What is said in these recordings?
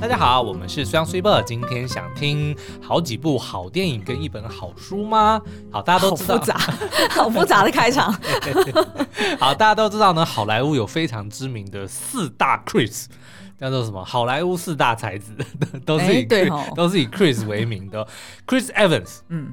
大家好，我们是双 super，今天想听好几部好电影跟一本好书吗？好，大家都知道，好复杂，好复杂的开场。好，大家都知道呢，好莱坞有非常知名的四大 Chris，叫做什么？好莱坞四大才子，都是以都是以 Chris 为名的，Chris Evans，嗯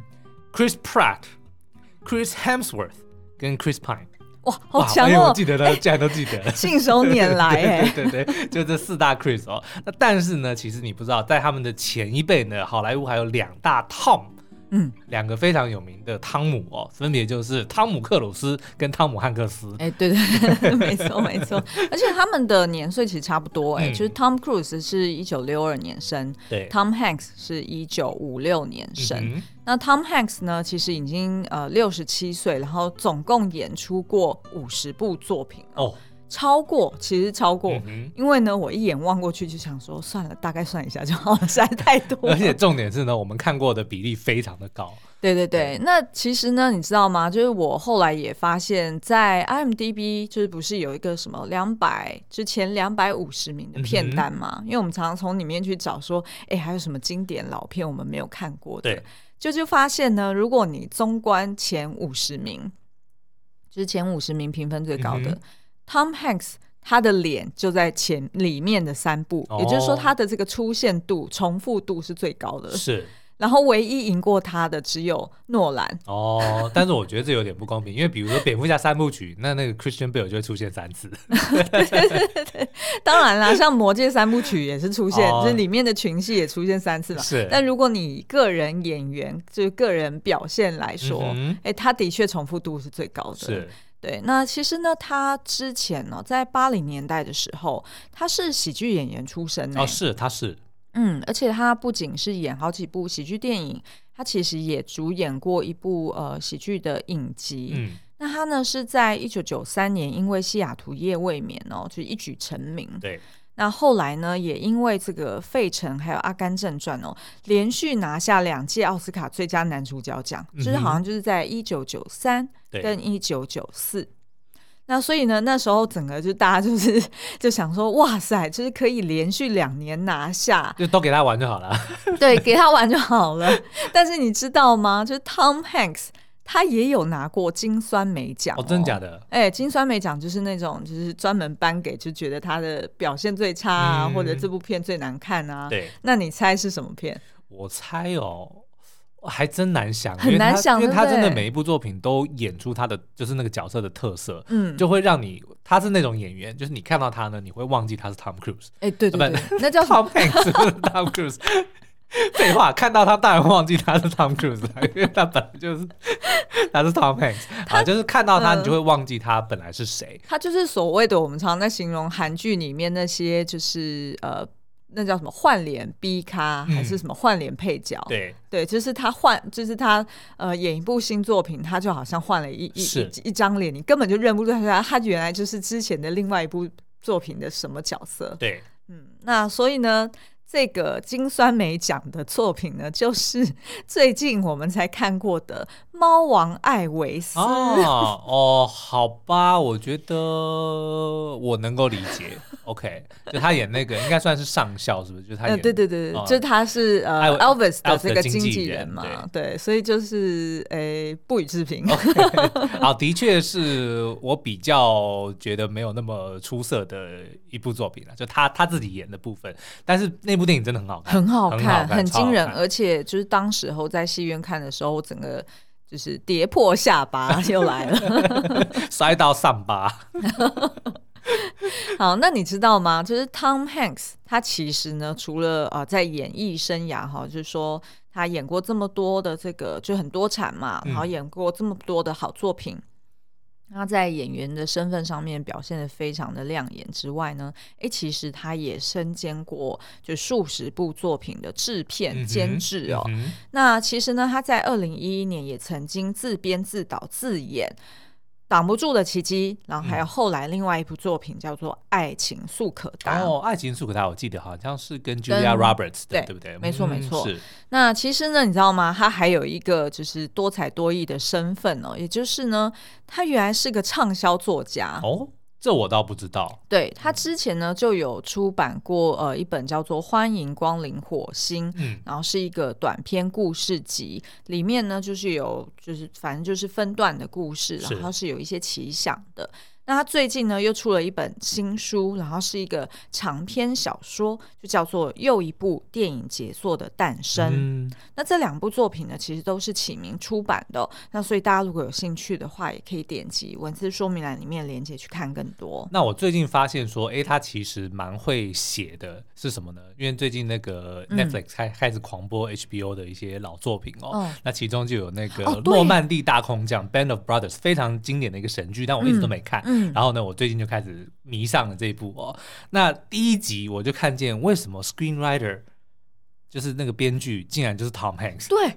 ，Chris Pratt，Chris Hemsworth 跟 Chris Pine。哇，好强哦！我记得了，竟然都记得了，信手拈来 哎。对对对，就这四大 Chris 哦。那但是呢，其实你不知道，在他们的前一辈呢，好莱坞还有两大 Tom。嗯，两个非常有名的汤姆哦，分别就是汤姆克鲁斯跟汤姆汉克斯。哎，对对对，没错没错，而且他们的年岁其实差不多哎，嗯、就是 Tom Cruise 是一九六二年生，对，Tom Hanks 是一九五六年生。嗯、那 Tom Hanks 呢，其实已经呃六十七岁，然后总共演出过五十部作品哦。超过，其实超过，嗯、因为呢，我一眼望过去就想说，算了，大概算一下就好了，实在太多。而且重点是呢，我们看过的比例非常的高。对对对，对那其实呢，你知道吗？就是我后来也发现，在 IMDB 就是不是有一个什么两百之前两百五十名的片单嘛？嗯、因为我们常常从里面去找说，哎，还有什么经典老片我们没有看过的？就就发现呢，如果你纵观前五十名，就是前五十名评分最高的。嗯 Tom Hanks 他的脸就在前里面的三部，哦、也就是说他的这个出现度、重复度是最高的。是，然后唯一赢过他的只有诺兰。哦，但是我觉得这有点不公平，因为比如说蝙蝠侠三部曲，那那个 Christian Bale 就会出现三次。当然啦，像魔戒三部曲也是出现，哦、就是里面的群戏也出现三次嘛。是，但如果你个人演员就是个人表现来说，哎、嗯他的确重复度是最高的。是。对，那其实呢，他之前呢，在八零年代的时候，他是喜剧演员出身哦，是，他是，嗯，而且他不仅是演好几部喜剧电影，他其实也主演过一部呃喜剧的影集。嗯，那他呢是在一九九三年因为《西雅图夜未眠》哦，就一举成名。对。那后来呢，也因为这个《费城》还有《阿甘正传》哦，连续拿下两届奥斯卡最佳男主角奖，嗯、就是好像就是在一九九三跟一九九四。那所以呢，那时候整个就大家就是 就想说，哇塞，就是可以连续两年拿下，就都给他玩就好了。对，给他玩就好了。但是你知道吗？就是 Tom Hanks。他也有拿过金酸梅奖哦，真的假的？哎，金酸梅奖就是那种，就是专门颁给就觉得他的表现最差啊，或者这部片最难看啊。对，那你猜是什么片？我猜哦，还真难想，很难想，因为他真的每一部作品都演出他的就是那个角色的特色，嗯，就会让你他是那种演员，就是你看到他呢，你会忘记他是 Tom Cruise。哎，对对对，那叫 Tom Hanks，Tom Cruise。废话，看到他当然忘记他是 Tom Cruise，因为他本来就是他是 Tom Hanks，啊，就是看到他你就会忘记他本来是谁。他就是所谓的我们常常在形容韩剧里面那些就是呃，那叫什么换脸 B 咖，还是什么换脸配角？嗯、对对，就是他换，就是他呃演一部新作品，他就好像换了一是一一张脸，你根本就认不出他，他原来就是之前的另外一部作品的什么角色？对，嗯，那所以呢？这个金酸梅奖的作品呢，就是 最近我们才看过的《猫王艾维斯》哦。哦，好吧，我觉得我能够理解。OK，就他演那个应该算是上校，是不是？就他演，对对对对，就他是呃 Elvis 的这个经纪人嘛，对，所以就是诶不予置评。好，的确是我比较觉得没有那么出色的一部作品了，就他他自己演的部分，但是那部电影真的很好看，很好看，很惊人，而且就是当时候在戏院看的时候，我整个就是跌破下巴又来了，摔到上巴。好，那你知道吗？就是 Tom Hanks，他其实呢，除了呃在演艺生涯哈，就是说他演过这么多的这个就很多产嘛，然后演过这么多的好作品，嗯、他在演员的身份上面表现得非常的亮眼之外呢，哎、欸，其实他也身兼过就数十部作品的制片监制哦。嗯嗯、那其实呢，他在二零一一年也曾经自编自导自演。挡不住的奇迹，然后还有后来另外一部作品叫做《爱情速可达》哦，《爱情速可达》我记得好像是跟 Julia Roberts 的，对不对？没错没错。是。那其实呢，你知道吗？他还有一个就是多才多艺的身份哦，也就是呢，他原来是个畅销作家哦。这我倒不知道。对，他之前呢就有出版过呃一本叫做《欢迎光临火星》，嗯，然后是一个短篇故事集，里面呢就是有就是反正就是分段的故事，然后是有一些奇想的。那他最近呢又出了一本新书，然后是一个长篇小说，就叫做《又一部电影杰作的诞生》。嗯。那这两部作品呢，其实都是启明出版的哦。那所以大家如果有兴趣的话，也可以点击文字说明栏里面连接去看更多。那我最近发现说，哎，他其实蛮会写的，是什么呢？因为最近那个 Netflix 开开始狂播 HBO 的一些老作品哦。嗯。那其中就有那个《诺曼底大空降》（Band of Brothers），非常经典的一个神剧，但我一直都没看。嗯。然后呢，我最近就开始迷上了这一部哦。那第一集我就看见为什么 screenwriter 就是那个编剧，竟然就是 Tom Hanks。对，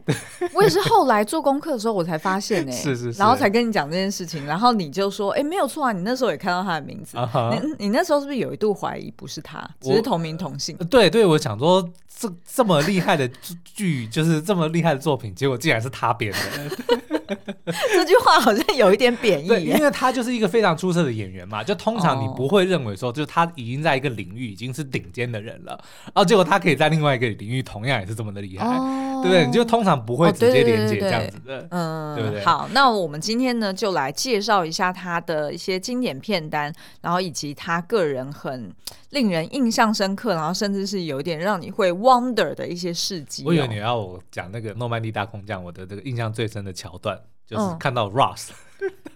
我也是后来做功课的时候我才发现 哎，是是是，然后才跟你讲这件事情。然后你就说，哎，没有错啊，你那时候也看到他的名字。Uh -huh. 你你那时候是不是有一度怀疑不是他，只是同名同姓？对对，我想说这这么厉害的剧，就是这么厉害的作品，结果竟然是他编的。这句话好像有一点贬义，对，因为他就是一个非常出色的演员嘛。就通常你不会认为说，就是他已经在一个领域已经是顶尖的人了，然后结果他可以在另外一个领域同样也是这么的厉害，哦、对不对？你就通常不会直接连接这样子的，嗯，对不对？好，那我们今天呢，就来介绍一下他的一些经典片单，然后以及他个人很令人印象深刻，然后甚至是有一点让你会 wonder 的一些事迹、哦。我以为你要我讲那个诺曼底大空降，我的这个印象最深的桥段。就是看到 Ross、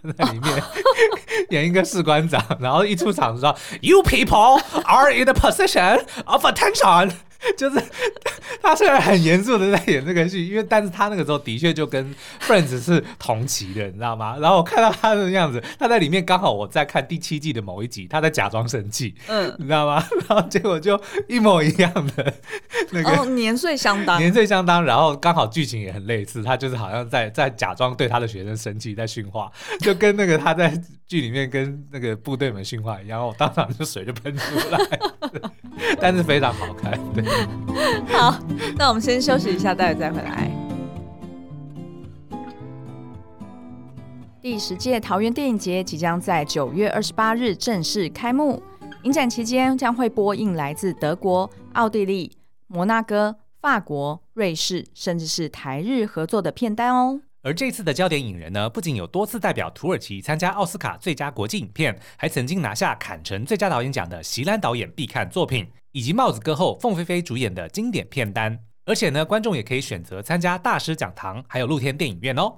嗯、在里面演一个士官长，然后一出场说：“You people are in the position of attention。”就是 他虽然很严肃的在演这个戏，因为但是他那个时候的确就跟 Friends 是同期的，你知道吗？然后我看到他的样子，他在里面刚好我在看第七季的某一集，他在假装生气，嗯，你知道吗？然后结果就一模一样的那个、哦、年岁相当，年岁相当，然后刚好剧情也很类似，他就是好像在在假装对他的学生生气，在训话，就跟那个他在剧里面跟那个部队们训话一样，然后我当场就水就喷出来，但是非常好看，对。好，那我们先休息一下，待会再回来。第十届桃园电影节即将在九月二十八日正式开幕，影展期间将会播映来自德国、奥地利、摩纳哥、法国、瑞士，甚至是台日合作的片单哦。而这次的焦点影人呢，不仅有多次代表土耳其参加奥斯卡最佳国际影片，还曾经拿下坎城最佳导演奖的席兰导演必看作品，以及帽子歌后凤飞飞主演的经典片单。而且呢，观众也可以选择参加大师讲堂，还有露天电影院哦。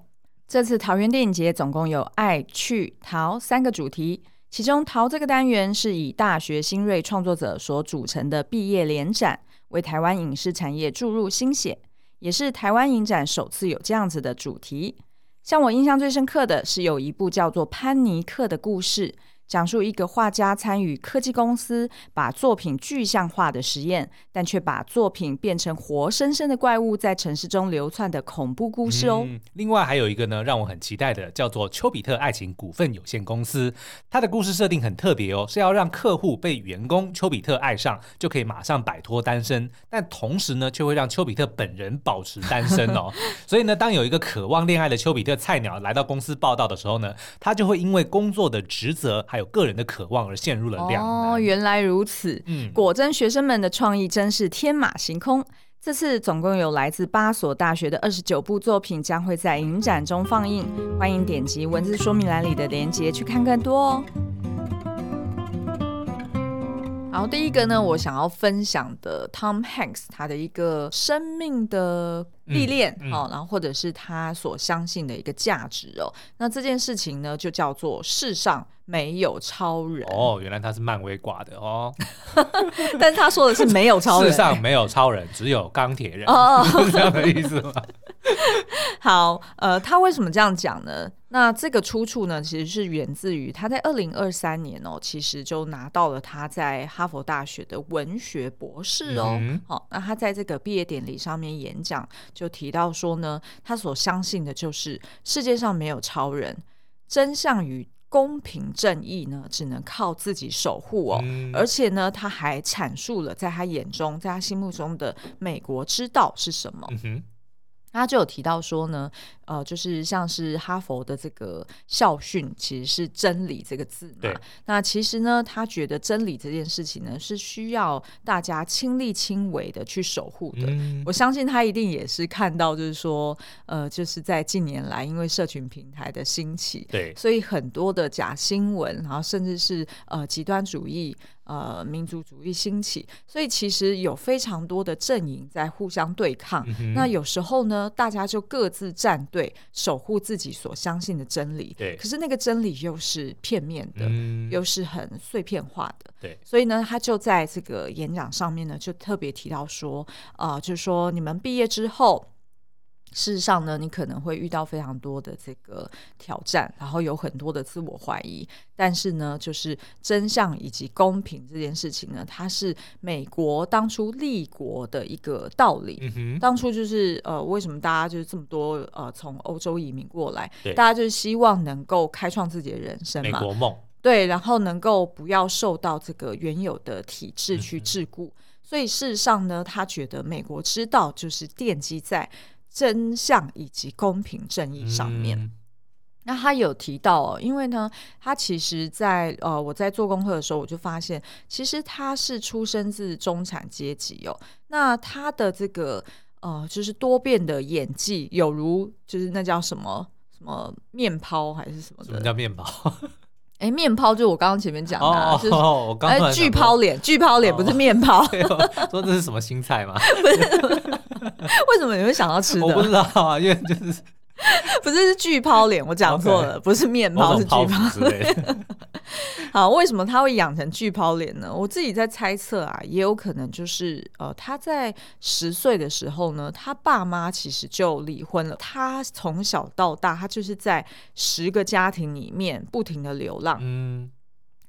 这次桃园电影节总共有爱、趣、桃三个主题，其中桃这个单元是以大学新锐创作者所组成的毕业联展，为台湾影视产业注入新血。也是台湾影展首次有这样子的主题，像我印象最深刻的是有一部叫做《潘尼克》的故事。讲述一个画家参与科技公司把作品具象化的实验，但却把作品变成活生生的怪物在城市中流窜的恐怖故事哦。嗯，另外还有一个呢，让我很期待的，叫做丘比特爱情股份有限公司。它的故事设定很特别哦，是要让客户被员工丘比特爱上，就可以马上摆脱单身，但同时呢，却会让丘比特本人保持单身哦。所以呢，当有一个渴望恋爱的丘比特菜鸟来到公司报道的时候呢，他就会因为工作的职责还有个人的渴望而陷入了两难。哦，原来如此。嗯，果真学生们的创意真是天马行空。这次总共有来自八所大学的二十九部作品将会在影展中放映，欢迎点击文字说明栏里的链接去看更多哦。然后第一个呢，我想要分享的 Tom Hanks 他的一个生命的历练，嗯嗯、哦，然后或者是他所相信的一个价值哦。那这件事情呢，就叫做世上没有超人。哦，原来他是漫威挂的哦。但是他说的是没有超人，世上没有超人，只有钢铁人。哦，是这样的意思吗？好，呃，他为什么这样讲呢？那这个出处呢，其实是源自于他在二零二三年哦，其实就拿到了他在哈佛大学的文学博士哦。嗯、好，那他在这个毕业典礼上面演讲，就提到说呢，他所相信的就是世界上没有超人，真相与公平正义呢，只能靠自己守护哦。嗯、而且呢，他还阐述了在他眼中，在他心目中的美国之道是什么。嗯他就有提到说呢，呃，就是像是哈佛的这个校训，其实是真理这个字嘛。那其实呢，他觉得真理这件事情呢，是需要大家亲力亲为的去守护的。嗯、我相信他一定也是看到，就是说，呃，就是在近年来，因为社群平台的兴起，对，所以很多的假新闻，然后甚至是呃极端主义。呃，民族主义兴起，所以其实有非常多的阵营在互相对抗。嗯、那有时候呢，大家就各自站队，守护自己所相信的真理。对。可是那个真理又是片面的，嗯、又是很碎片化的。对。所以呢，他就在这个演讲上面呢，就特别提到说，啊、呃，就是说你们毕业之后。事实上呢，你可能会遇到非常多的这个挑战，然后有很多的自我怀疑。但是呢，就是真相以及公平这件事情呢，它是美国当初立国的一个道理。当初就是呃，为什么大家就是这么多呃从欧洲移民过来？大家就是希望能够开创自己的人生嘛。美国梦。对，然后能够不要受到这个原有的体制去桎梏。嗯。所以事实上呢，他觉得美国之道就是奠基在。真相以及公平正义上面，嗯、那他有提到哦，因为呢，他其实在呃，我在做功课的时候，我就发现，其实他是出生自中产阶级哦。那他的这个呃，就是多变的演技，有如就是那叫什么什么面抛还是什么的？什么叫面抛？哎，面抛就是我刚刚前面讲的，哦、就是我刚才巨抛脸，巨抛脸不是面抛，哦、说这是什么新菜吗？不是。为什么你会想到吃的？我不知道啊，因为就是 不是是巨抛脸，我讲错了.不是面包，是巨抛脸。好，为什么他会养成巨抛脸呢？我自己在猜测啊，也有可能就是呃，他在十岁的时候呢，他爸妈其实就离婚了。他从小到大，他就是在十个家庭里面不停的流浪。嗯。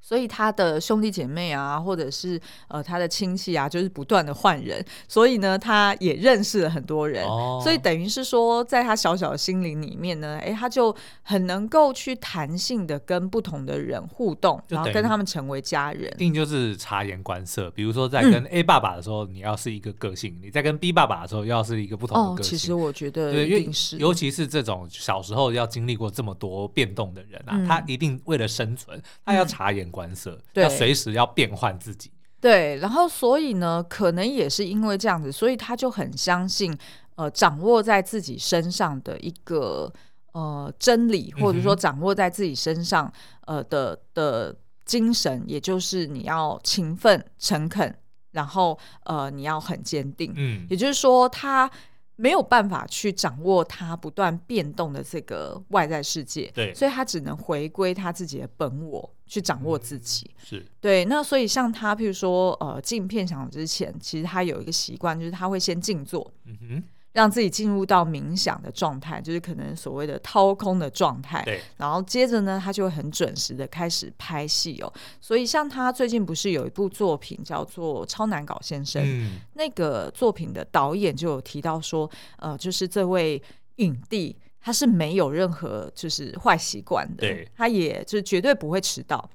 所以他的兄弟姐妹啊，或者是呃他的亲戚啊，就是不断的换人，所以呢，他也认识了很多人，哦、所以等于是说，在他小小的心灵里面呢，哎，他就很能够去弹性的跟不同的人互动，然后跟他们成为家人。一定就是察言观色，比如说在跟 A 爸爸的时候，嗯、你要是一个个性；你在跟 B 爸爸的时候，要是一个不同的个性。哦、其实我觉。得一定是，尤其是这种小时候要经历过这么多变动的人啊，嗯、他一定为了生存，他要察言观色。嗯对，要随时要变换自己。对，然后所以呢，可能也是因为这样子，所以他就很相信，呃，掌握在自己身上的一个呃真理，或者说掌握在自己身上呃的的精神，也就是你要勤奋、诚恳，然后呃你要很坚定。嗯，也就是说他。没有办法去掌握他不断变动的这个外在世界，对，所以他只能回归他自己的本我去掌握自己。嗯、是对，那所以像他，譬如说，呃，进片场之前，其实他有一个习惯，就是他会先静坐。嗯哼。让自己进入到冥想的状态，就是可能所谓的掏空的状态。对，然后接着呢，他就会很准时的开始拍戏哦。所以像他最近不是有一部作品叫做《超难搞先生》，嗯，那个作品的导演就有提到说，呃，就是这位影帝他是没有任何就是坏习惯的，对，他也就是绝对不会迟到。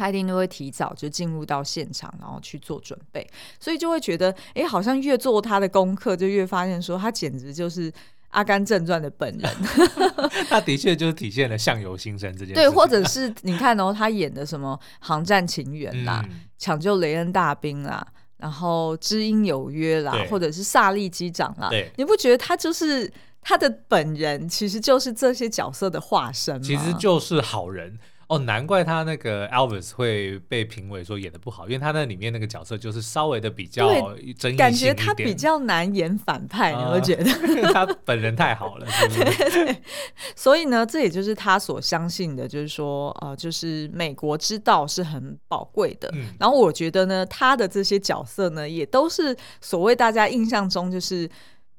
他一定都会提早就进入到现场，然后去做准备，所以就会觉得，哎，好像越做他的功课，就越发现说他简直就是《阿甘正传》的本人。他的确就是体现了相由心生这件事。对，或者是你看哦，他演的什么《航站情缘》啦，嗯《抢救雷恩大兵》啦，然后《知音有约》啦，或者是《萨利机长》啦，对你不觉得他就是他的本人，其实就是这些角色的化身吗？其实就是好人。哦，难怪他那个 Elvis 会被评为说演的不好，因为他那里面那个角色就是稍微的比较感觉他比较难演反派，呃、你会觉得 他本人太好了，是不是？对所以呢，这也就是他所相信的，就是说，呃，就是美国之道是很宝贵的。嗯、然后我觉得呢，他的这些角色呢，也都是所谓大家印象中就是。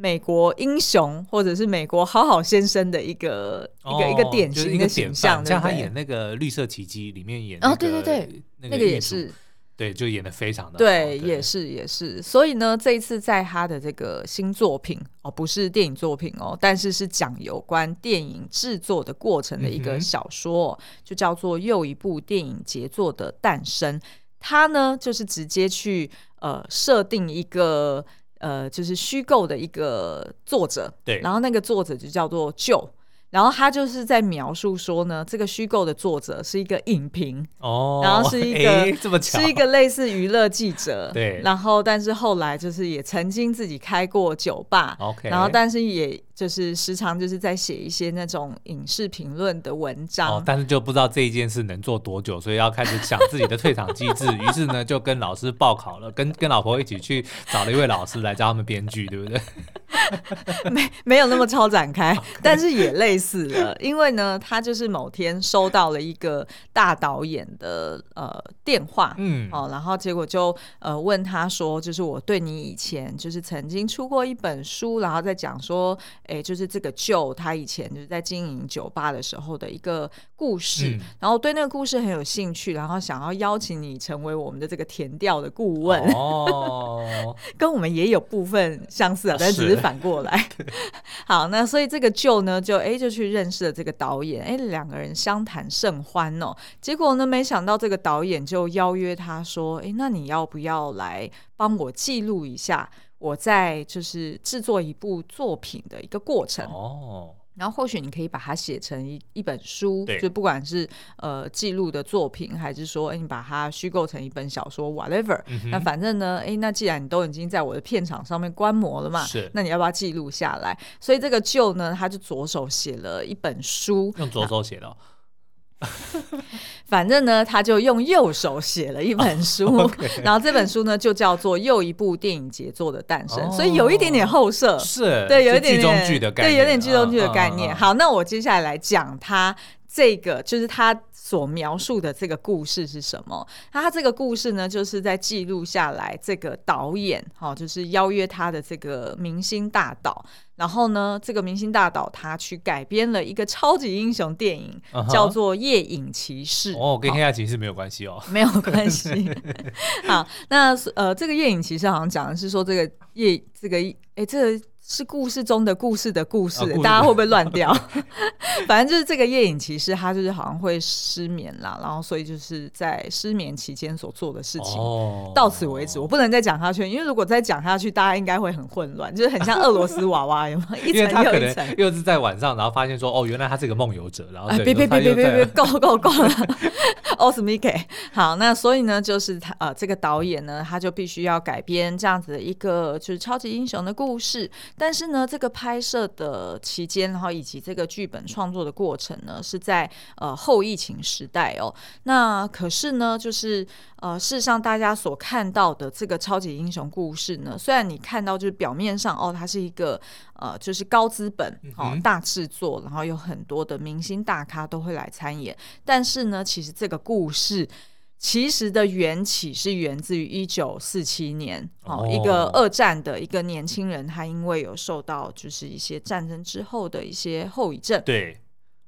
美国英雄，或者是美国好好先生的一个、哦、一个一个典型的形象，像他演那个《绿色奇迹》里面演、那个，哦，对对对，那个也是，对，就演的非常的好，对，对也是也是。所以呢，这一次在他的这个新作品哦，不是电影作品哦，但是是讲有关电影制作的过程的一个小说，嗯、就叫做《又一部电影杰作的诞生》。他呢，就是直接去呃设定一个。呃，就是虚构的一个作者，对，然后那个作者就叫做 Joe。然后他就是在描述说呢，这个虚构的作者是一个影评哦，然后是一个这么是一个类似娱乐记者，对，然后但是后来就是也曾经自己开过酒吧，OK，然后但是也就是时常就是在写一些那种影视评论的文章，哦，但是就不知道这一件事能做多久，所以要开始想自己的退场机制，于是呢就跟老师报考了，跟跟老婆一起去找了一位老师来教他们编剧，对不对？没没有那么超展开，但是也类似了。因为呢，他就是某天收到了一个大导演的呃电话，嗯，哦，然后结果就呃问他说，就是我对你以前就是曾经出过一本书，然后在讲说，哎，就是这个 Joe 他以前就是在经营酒吧的时候的一个故事，嗯、然后对那个故事很有兴趣，然后想要邀请你成为我们的这个填调的顾问，哦，跟我们也有部分相似啊，但只是反。过来，好，那所以这个舅呢，就哎就去认识了这个导演，哎，两个人相谈甚欢哦。结果呢，没想到这个导演就邀约他说，哎，那你要不要来帮我记录一下我在就是制作一部作品的一个过程哦。然后或许你可以把它写成一一本书，就不管是呃记录的作品，还是说，哎，你把它虚构成一本小说，whatever。嗯、那反正呢，哎，那既然你都已经在我的片场上面观摩了嘛，是，那你要不要记录下来？所以这个 Joe 呢，他就着手写了一本书，用左手写的、哦。反正呢，他就用右手写了一本书，oh. 然后这本书呢就叫做《又一部电影杰作的诞生》，oh, 所以有一点点后设，是对，有一点点剧中剧的概念，对，有点剧中剧的概念。Uh, uh, uh, uh. 好，那我接下来来讲他这个，就是他所描述的这个故事是什么？那他这个故事呢，就是在记录下来这个导演，好，就是邀约他的这个明星大导。然后呢，这个明星大导他去改编了一个超级英雄电影，uh huh. 叫做《夜影骑士》。哦，跟《黑暗骑士》没有关系哦，没有关系。好，那呃，这个《夜影骑士》好像讲的是说这个夜，这个哎，这个。是故事中的故事的故事，大家会不会乱掉？反正就是这个夜影骑士，他就是好像会失眠啦，然后所以就是在失眠期间所做的事情，哦、到此为止。我不能再讲下去，因为如果再讲下去，大家应该会很混乱，就是很像 俄罗斯娃娃，有没有？一层又一层。又是在晚上，然后发现说，哦，原来他是个梦游者，然后别别别别别 别，够够够了，奥斯米给。好，那所以呢，就是他呃，这个导演呢，他就必须要改编这样子的一个就是超级英雄的故事。但是呢，这个拍摄的期间，然后以及这个剧本创作的过程呢，是在呃后疫情时代哦。那可是呢，就是呃，事实上大家所看到的这个超级英雄故事呢，虽然你看到就是表面上哦，它是一个呃，就是高资本哦，大制作，然后有很多的明星大咖都会来参演，但是呢，其实这个故事。其实的缘起是源自于一九四七年，哦，一个二战的一个年轻人，他因为有受到就是一些战争之后的一些后遗症，对，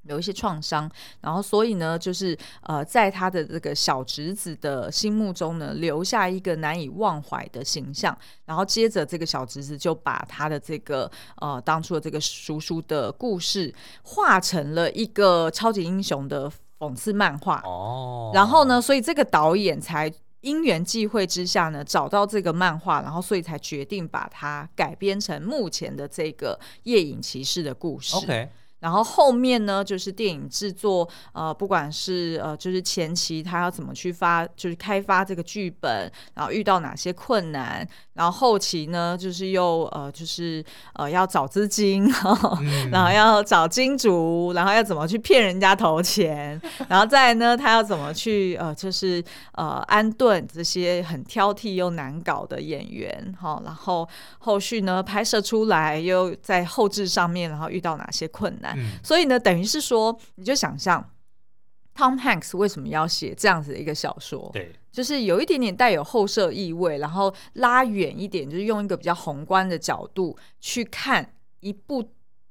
有一些创伤，然后所以呢，就是呃，在他的这个小侄子的心目中呢，留下一个难以忘怀的形象，然后接着这个小侄子就把他的这个呃当初的这个叔叔的故事画成了一个超级英雄的。讽刺漫画哦，然后呢，所以这个导演才因缘际会之下呢，找到这个漫画，然后所以才决定把它改编成目前的这个夜影骑士的故事。OK。然后后面呢，就是电影制作，呃，不管是呃，就是前期他要怎么去发，就是开发这个剧本，然后遇到哪些困难，然后后期呢，就是又呃，就是呃，要找资金，然后，嗯、然后要找金主，然后要怎么去骗人家投钱，然后再呢，他要怎么去呃，就是呃，安顿这些很挑剔又难搞的演员，哈，然后后续呢，拍摄出来又在后置上面，然后遇到哪些困难。嗯、所以呢，等于是说，你就想象 Tom Hanks 为什么要写这样子的一个小说？对，就是有一点点带有后设意味，然后拉远一点，就是用一个比较宏观的角度去看一部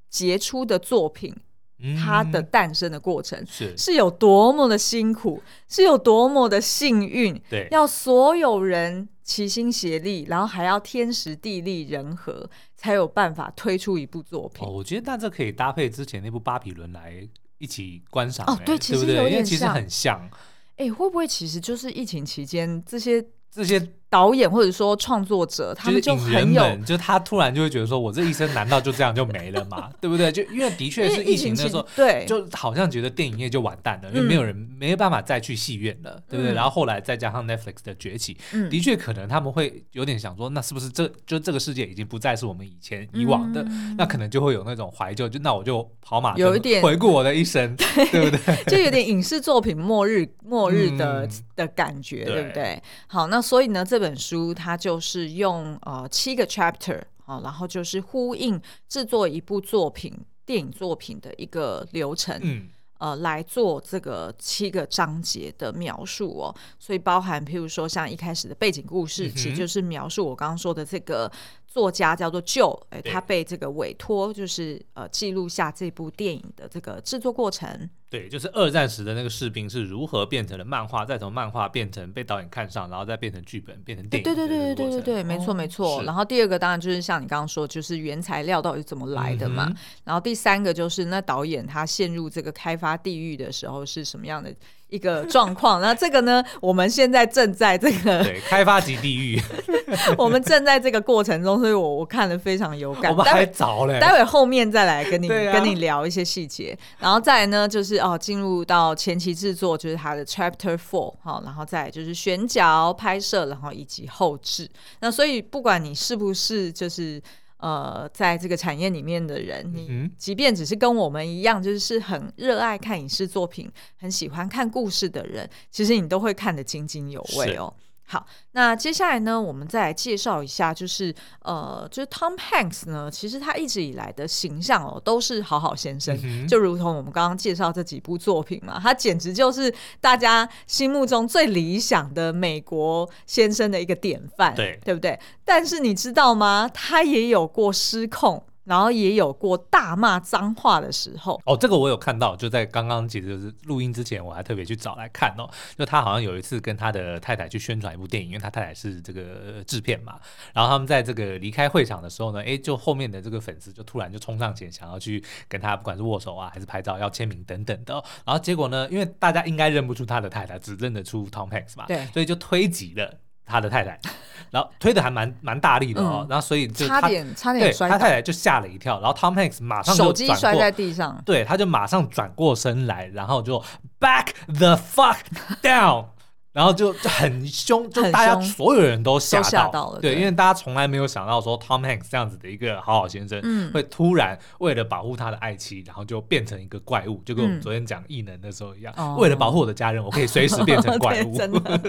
杰出的作品，嗯、它的诞生的过程是是有多么的辛苦，是有多么的幸运，对，要所有人齐心协力，然后还要天时地利人和。才有办法推出一部作品。哦，我觉得那这可以搭配之前那部《巴比伦》来一起观赏。哦，对，其实有点像，因为其实很像。哎，会不会其实就是疫情期间这些这些导演或者说创作者，他们就很有，就他突然就会觉得说，我这一生难道就这样就没了吗？对不对？就因为的确是疫情的时候，对，就好像觉得电影业就完蛋了，因为没有人没有办法再去戏院了，对不对？然后后来再加上 Netflix 的崛起，的确可能他们会有点想说，那是不是这就这个世界已经不再是我们以前以往的？那可能就会有那种怀旧，就那我就跑马有一点回顾我的一生，对不对？就有点影视作品末日末日的的感觉，对不对？好，那所以呢，这本书它就是用呃七个 chapter 啊，然后就是呼应制作一部作品电影作品的一个流程，嗯，呃，来做这个七个章节的描述哦。所以包含譬如说像一开始的背景故事，嗯、其实就是描述我刚刚说的这个。作家叫做 Joe，哎，他被这个委托，就是呃记录下这部电影的这个制作过程。对，就是二战时的那个士兵是如何变成了漫画，再从漫画变成被导演看上，然后再变成剧本，变成电影。对对对对对对对，没错没错。然后第二个当然就是像你刚刚说，就是原材料到底是怎么来的嘛。然后第三个就是那导演他陷入这个开发地狱的时候是什么样的？一个状况，那这个呢，我们现在正在这个对开发级地狱，我们正在这个过程中，所以我我看了非常有感。我们还早嘞，待会后面再来跟你、啊、跟你聊一些细节，然后再来呢，就是哦，进入到前期制作，就是它的 Chapter Four 好，然后再来就是选角、拍摄，然后以及后置。那所以不管你是不是就是。呃，在这个产业里面的人，你即便只是跟我们一样，就是是很热爱看影视作品、很喜欢看故事的人，其实你都会看得津津有味哦。好，那接下来呢，我们再来介绍一下，就是呃，就是 Tom Hanks 呢，其实他一直以来的形象哦，都是好好先生，嗯、就如同我们刚刚介绍这几部作品嘛，他简直就是大家心目中最理想的美国先生的一个典范，对，对不对？但是你知道吗？他也有过失控。然后也有过大骂脏话的时候哦，这个我有看到，就在刚刚其实就是录音之前，我还特别去找来看哦。就他好像有一次跟他的太太去宣传一部电影，因为他太太是这个制片嘛。然后他们在这个离开会场的时候呢，哎，就后面的这个粉丝就突然就冲上前，想要去跟他不管是握手啊，还是拍照要签名等等的。然后结果呢，因为大家应该认不出他的太太，只认得出 Tom Hanks 嘛，对，所以就推挤了。他的太太，然后推的还蛮蛮大力的哦，嗯、然后所以就差点差点摔，他太太就吓了一跳，然后 Tom Hanks 马上就手机摔在地上，对，他就马上转过身来，然后就 back the fuck down。然后就就很凶，就大家所有人都吓到，吓到了，对，对，因为大家从来没有想到说 Tom Hanks 这样子的一个好好先生，嗯，会突然为了保护他的爱妻，然后就变成一个怪物，就跟我们昨天讲异能的时候一样，嗯、为了保护我的家人，我可以随时变成 怪物。真的。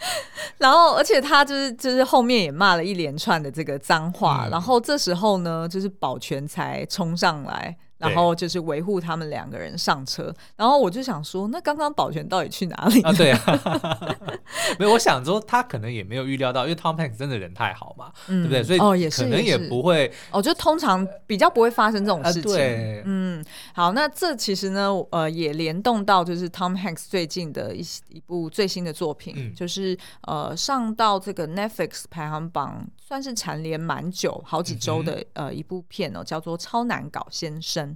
然后，而且他就是就是后面也骂了一连串的这个脏话，嗯、然后这时候呢，就是保全才冲上来。然后就是维护他们两个人上车，然后我就想说，那刚刚保全到底去哪里啊？对啊，没有，我想说他可能也没有预料到，因为 Tom Hanks 真的人太好嘛，对不对？所以哦，也是，可能也不会哦，就通常比较不会发生这种事情。对，嗯，好，那这其实呢，呃，也联动到就是 Tom Hanks 最近的一一部最新的作品，就是呃上到这个 Netflix 排行榜算是蝉联蛮久好几周的呃一部片哦，叫做《超难搞先生》。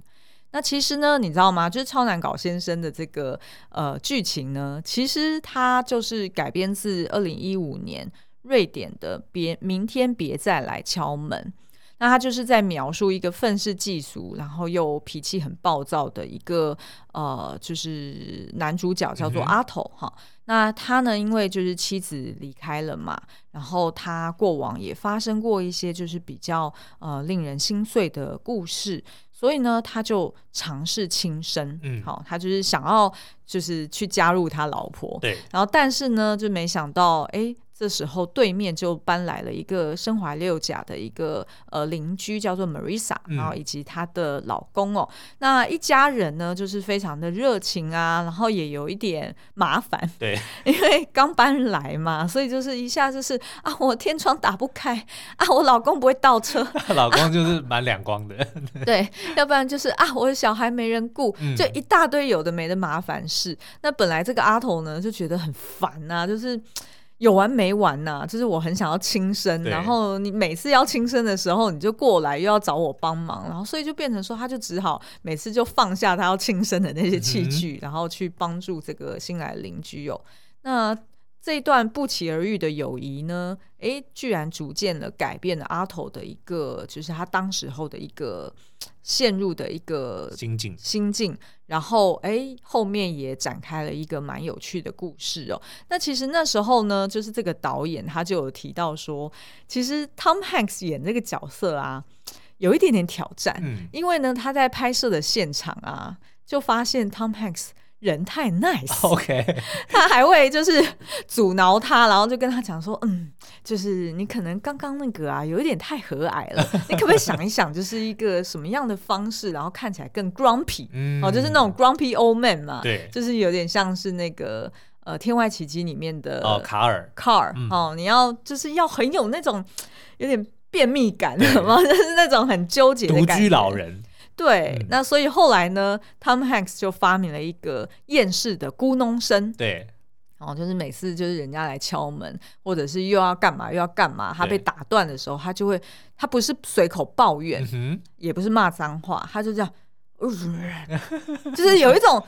那其实呢，你知道吗？就是《超难搞先生》的这个呃剧情呢，其实它就是改编自二零一五年瑞典的别《明天别再来敲门》。那他就是在描述一个愤世嫉俗，然后又脾气很暴躁的一个呃，就是男主角叫做阿头哈。嗯、那他呢，因为就是妻子离开了嘛，然后他过往也发生过一些就是比较呃令人心碎的故事。所以呢，他就尝试轻生，嗯，好，他就是想要就是去加入他老婆，对，然后但是呢，就没想到，哎。这时候，对面就搬来了一个身怀六甲的一个呃邻居，叫做 Marissa，然后以及她的老公哦。嗯、那一家人呢，就是非常的热情啊，然后也有一点麻烦，对，因为刚搬来嘛，所以就是一下就是啊，我天窗打不开啊，我老公不会倒车，老公就是蛮两光的，对，要不然就是啊，我的小孩没人顾，嗯、就一大堆有的没的麻烦事。那本来这个阿头呢，就觉得很烦呐、啊，就是。有完没完呐、啊？就是我很想要轻生，然后你每次要轻生的时候，你就过来又要找我帮忙，然后所以就变成说，他就只好每次就放下他要轻生的那些器具，嗯、然后去帮助这个新来的邻居哦。那这一段不期而遇的友谊呢，哎，居然逐渐的改变了阿头的一个，就是他当时候的一个陷入的一个心境心境。然后，哎，后面也展开了一个蛮有趣的故事哦。那其实那时候呢，就是这个导演他就有提到说，其实 Tom Hanks 演这个角色啊，有一点点挑战，嗯，因为呢，他在拍摄的现场啊，就发现 Tom Hanks。人太 nice，OK，他还会就是阻挠他，然后就跟他讲说，嗯，就是你可能刚刚那个啊，有一点太和蔼了，你可不可以想一想，就是一个什么样的方式，然后看起来更 grumpy，嗯，哦，就是那种 grumpy old man 嘛，对，就是有点像是那个呃《天外奇迹》里面的哦卡尔。卡尔，哦，你要就是要很有那种有点便秘感，什么就是那种很纠结的感觉，独居老人。对，嗯、那所以后来呢，Tom Hanks 就发明了一个厌世的咕哝声。对，哦，就是每次就是人家来敲门，或者是又要干嘛又要干嘛，他被打断的时候，他就会，他不是随口抱怨，嗯、也不是骂脏话，他就这样，就是 有一种。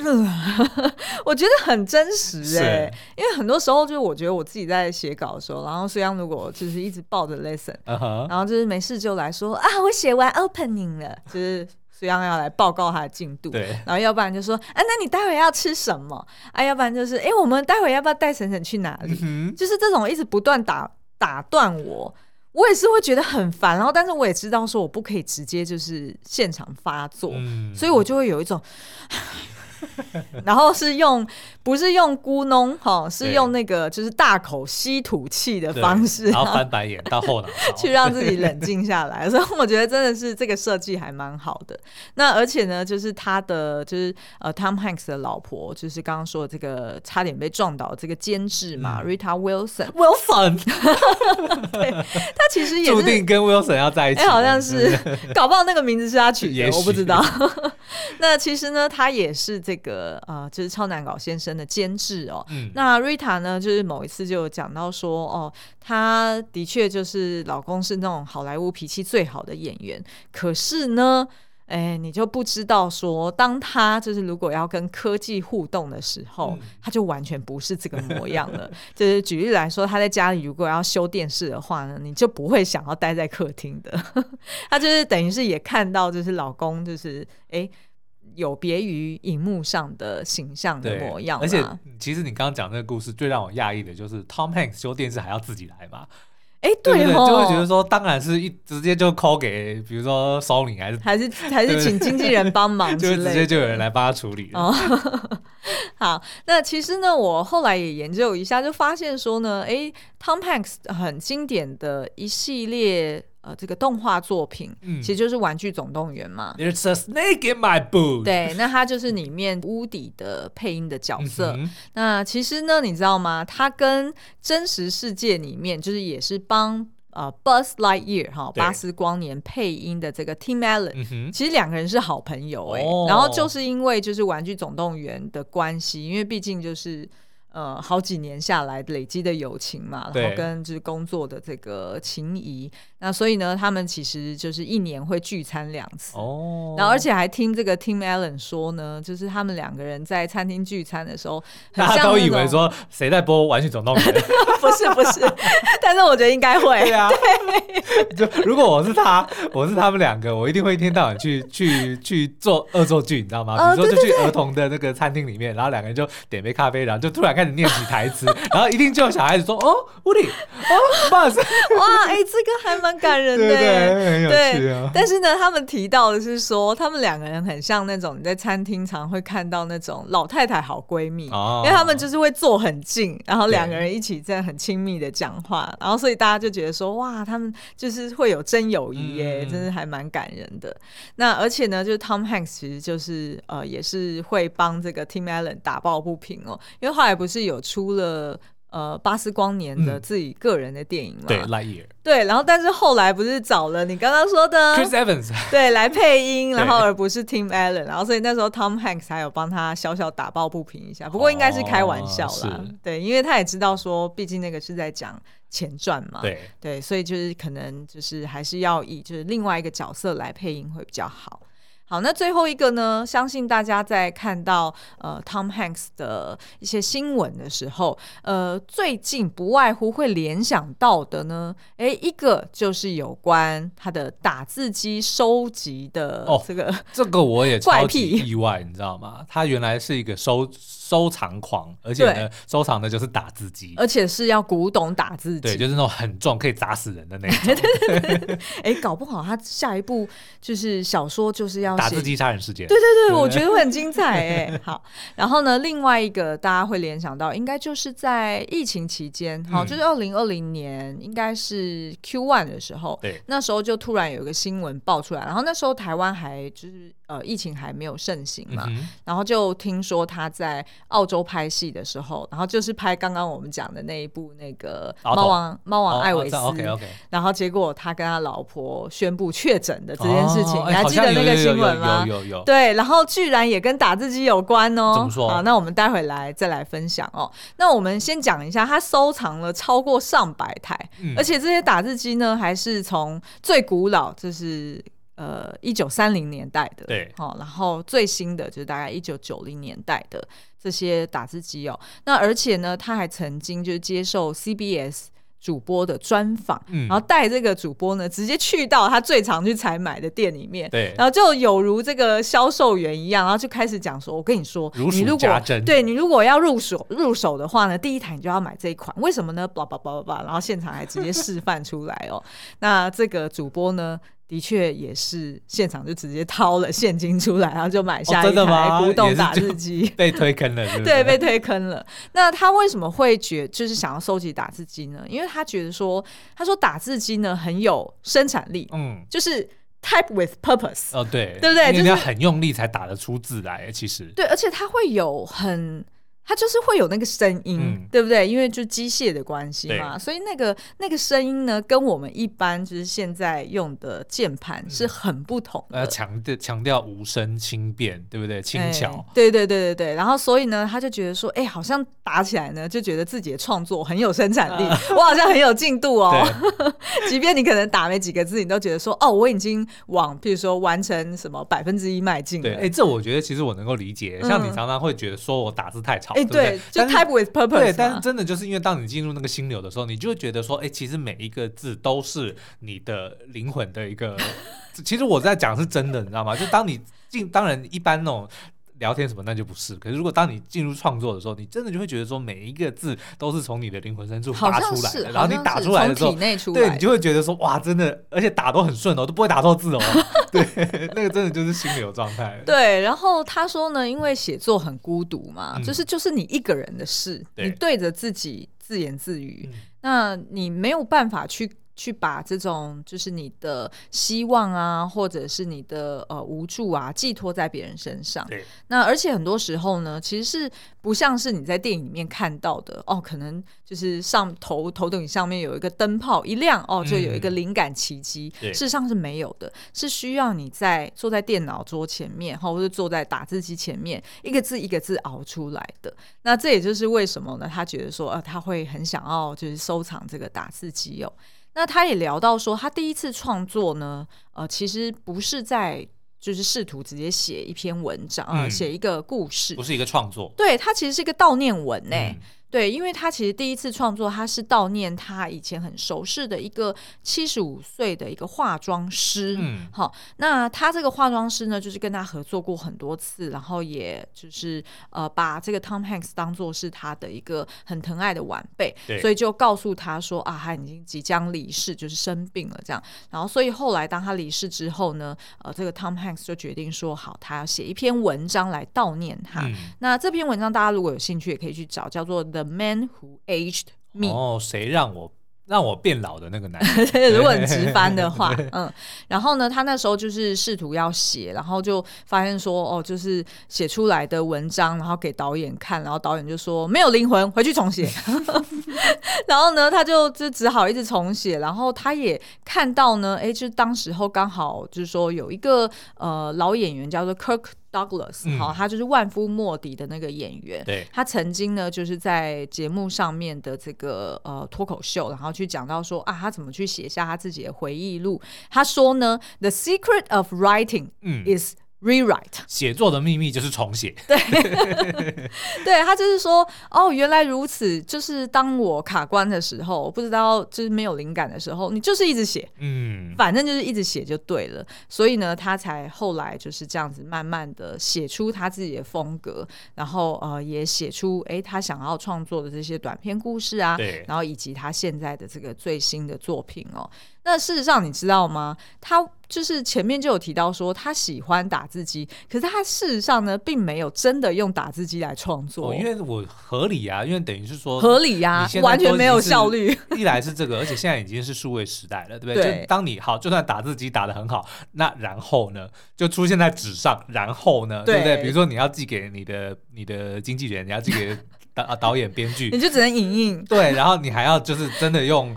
我觉得很真实哎、欸，因为很多时候就是我觉得我自己在写稿的时候，然后虽然如果就是一直抱着 listen，、uh huh. 然后就是没事就来说啊，我写完 opening 了，就是虽然要来报告他的进度，对，然后要不然就说啊，那你待会要吃什么？啊，要不然就是哎、欸，我们待会要不要带婶婶去哪里？就是这种一直不断打打断我，我也是会觉得很烦。然后，但是我也知道说我不可以直接就是现场发作，嗯、所以我就会有一种。然后是用，不是用咕哝哈，是用那个就是大口吸吐气的方式，然后翻白眼到后脑 去让自己冷静下来。所以我觉得真的是这个设计还蛮好的。那而且呢，就是他的就是呃，Tom Hanks 的老婆，就是刚刚说的这个差点被撞倒这个监制嘛，Rita Wilson，Wilson，对，他其实也是注定跟 Wilson 要在一起，哎，好像是，搞不好那个名字是他取的，我不知道。那其实呢，他也是。这个啊、呃，就是超难搞先生的监制哦。嗯、那 Rita 呢，就是某一次就讲到说，哦，他的确就是老公是那种好莱坞脾气最好的演员，可是呢，哎，你就不知道说，当他就是如果要跟科技互动的时候，嗯、他就完全不是这个模样了。就是举例来说，他在家里如果要修电视的话呢，你就不会想要待在客厅的。他就是等于是也看到，就是老公就是哎。有别于荧幕上的形象的模样，而且其实你刚刚讲那个故事，最让我讶异的就是 Tom Hanks 修电视还要自己来嘛？哎，对哦，就会觉得说，当然是一直接就 call 给，比如说 Sony 还是还是还是请经纪人帮忙，就直接就有人来帮他处理哦。好，那其实呢，我后来也研究一下，就发现说呢，哎，Tom Hanks 很经典的一系列。呃，这个动画作品，嗯，其实就是《玩具总动员》嘛。There's a snake in my boot。对，那他就是里面屋底的配音的角色。嗯、那其实呢，你知道吗？他跟真实世界里面，就是也是帮呃 Buzz Lightyear 哈巴斯光年配音的这个 Tim Allen，嗯、其实两个人是好朋友哎、欸。哦、然后就是因为就是《玩具总动员》的关系，因为毕竟就是。呃，好几年下来累积的友情嘛，然后跟就是工作的这个情谊，那所以呢，他们其实就是一年会聚餐两次哦。然后而且还听这个 Tim Allen 说呢，就是他们两个人在餐厅聚餐的时候，大家都以为说谁在播《玩具总动员》？不是不是，但是我觉得应该会。对啊，就如果我是他，我是他们两个，我一定会一天到晚去 去去做恶作剧，你知道吗？比如说就去儿童的那个餐厅里面，然后两个人就点杯咖啡，然后就突然。开始念起台词，然后一定就有小孩子说：“哦，屋里，哦，Buzz，哇，哎、欸，这个还蛮感人的，对，对，很有趣啊。但是呢，他们提到的是说，他们两个人很像那种你在餐厅常会看到那种老太太好闺蜜，哦、因为他们就是会坐很近，然后两个人一起在很亲密的讲话，然后所以大家就觉得说，哇，他们就是会有真友谊耶，嗯、真是还蛮感人的。那而且呢，就是 Tom Hanks 其实就是呃，也是会帮这个 Tim Allen 打抱不平哦，因为后来不是。是有出了呃巴斯光年的自己个人的电影嘛？对，Lightyear。对，然后但是后来不是找了你刚刚说的 Chris Evans 对来配音，然后而不是 Tim Allen，然后所以那时候 Tom Hanks 还有帮他小小打抱不平一下，不过应该是开玩笑啦。对，因为他也知道说，毕竟那个是在讲前传嘛。对对，所以就是可能就是还是要以就是另外一个角色来配音会比较好。好，那最后一个呢？相信大家在看到呃 Tom Hanks 的一些新闻的时候，呃，最近不外乎会联想到的呢，哎，一个就是有关他的打字机收集的这个、哦，这个我也 超级意外，你知道吗？他原来是一个收收藏狂，而且呢，收藏的就是打字机，而且是要古董打字机，对，就是那种很重可以砸死人的那种。哎，搞不好他下一部就是小说就是要。打字机杀人事件，对对对，对我觉得会很精彩哎。好，然后呢，另外一个大家会联想到，应该就是在疫情期间，好，就是二零二零年，应该是 Q one 的时候，对，那时候就突然有一个新闻爆出来，然后那时候台湾还就是。呃，疫情还没有盛行嘛，嗯、然后就听说他在澳洲拍戏的时候，然后就是拍刚刚我们讲的那一部那个猫王猫王艾维斯，然后结果他跟他老婆宣布确诊的这件事情，哦、你还记得那个新闻吗？有有有。对，然后居然也跟打字机有关哦。怎么说？好，那我们待会来再来分享哦。那我们先讲一下，他收藏了超过上百台，嗯、而且这些打字机呢，还是从最古老就是。呃，一九三零年代的，对，好，然后最新的就是大概一九九零年代的这些打字机哦。那而且呢，他还曾经就是接受 CBS 主播的专访，嗯，然后带这个主播呢，直接去到他最常去采买的店里面，对，然后就有如这个销售员一样，然后就开始讲说：“我跟你说，如数家珍，对你如果要入手入手的话呢，第一台你就要买这一款，为什么呢？叭叭叭叭叭，然后现场还直接示范出来哦。那这个主播呢？的确也是现场就直接掏了现金出来，然后就买下一台古董打字机，哦，被推坑了是是？对，被推坑了。那他为什么会觉就是想要收集打字机呢？因为他觉得说，他说打字机呢很有生产力，嗯，就是 type with purpose。哦，对，对不对？就是要很用力才打得出字来，其实对，而且他会有很。它就是会有那个声音，嗯、对不对？因为就机械的关系嘛，所以那个那个声音呢，跟我们一般就是现在用的键盘是很不同的。强调强调无声轻便，对不对？轻巧。欸、对对对对对。然后所以呢，他就觉得说，哎，好像打起来呢，就觉得自己的创作很有生产力，啊、我好像很有进度哦。即便你可能打没几个字，你都觉得说，哦，我已经往，譬如说完成什么百分之一迈进了。对，哎，这我觉得其实我能够理解。像你常常会觉得说我打字太吵。对，就 type with purpose。对，但是真的就是因为当你进入那个心流的时候，你就会觉得说，哎，其实每一个字都是你的灵魂的一个。其实我在讲是真的，你知道吗？就当你进，当然一般那种。聊天什么那就不是，可是如果当你进入创作的时候，你真的就会觉得说每一个字都是从你的灵魂深处发出来的，然后你打出来的时候，对，你就会觉得说哇，真的，而且打都很顺哦，都不会打错字哦，对，那个真的就是心流状态。对，然后他说呢，因为写作很孤独嘛，嗯、就是就是你一个人的事，对。你对着自己自言自语，嗯、那你没有办法去。去把这种就是你的希望啊，或者是你的呃无助啊，寄托在别人身上。对。那而且很多时候呢，其实是不像是你在电影里面看到的哦，可能就是上头头顶上面有一个灯泡一亮哦，就有一个灵感奇迹。嗯、事实上是没有的，是需要你在坐在电脑桌前面，或者坐在打字机前面，一个字一个字熬出来的。那这也就是为什么呢？他觉得说，呃，他会很想要就是收藏这个打字机哦。那他也聊到说，他第一次创作呢，呃，其实不是在就是试图直接写一篇文章啊，写、呃、一个故事，不是一个创作，对，它其实是一个悼念文呢。嗯对，因为他其实第一次创作，他是悼念他以前很熟识的一个七十五岁的一个化妆师。嗯，好，那他这个化妆师呢，就是跟他合作过很多次，然后也就是呃，把这个 Tom Hanks 当做是他的一个很疼爱的晚辈，对所以就告诉他说啊，他已经即将离世，就是生病了这样。然后，所以后来当他离世之后呢，呃，这个 Tom Hanks 就决定说，好，他要写一篇文章来悼念他。嗯、那这篇文章大家如果有兴趣，也可以去找，叫做 The Man Who Aged Me。哦，谁让我让我变老的那个男人？如果你直翻的话，嗯，然后呢，他那时候就是试图要写，然后就发现说，哦，就是写出来的文章，然后给导演看，然后导演就说没有灵魂，回去重写。然后呢，他就就只好一直重写。然后他也看到呢，哎，就当时候刚好就是说有一个呃老演员叫做 Kirk。Douglas，好，他就是万夫莫敌的那个演员。对，他曾经呢，就是在节目上面的这个呃脱口秀，然后去讲到说啊，他怎么去写下他自己的回忆录。他说呢，The secret of writing is Rewrite 写作的秘密就是重写。对，对他就是说，哦，原来如此。就是当我卡关的时候，不知道就是没有灵感的时候，你就是一直写，嗯，反正就是一直写就对了。所以呢，他才后来就是这样子，慢慢的写出他自己的风格，然后呃，也写出哎，他想要创作的这些短篇故事啊，对，然后以及他现在的这个最新的作品哦。那事实上，你知道吗？他就是前面就有提到说，他喜欢打字机，可是他事实上呢，并没有真的用打字机来创作。哦，因为我合理啊，因为等于是说合理呀，啊，完全没有效率。一来是这个，而且现在已经是数位时代了，对不对？对，就当你好，就算打字机打的很好，那然后呢，就出现在纸上，然后呢，对，对不对？比如说你要寄给你的你的经纪人，你要寄给 导导演、编剧，你就只能影印。对，然后你还要就是真的用。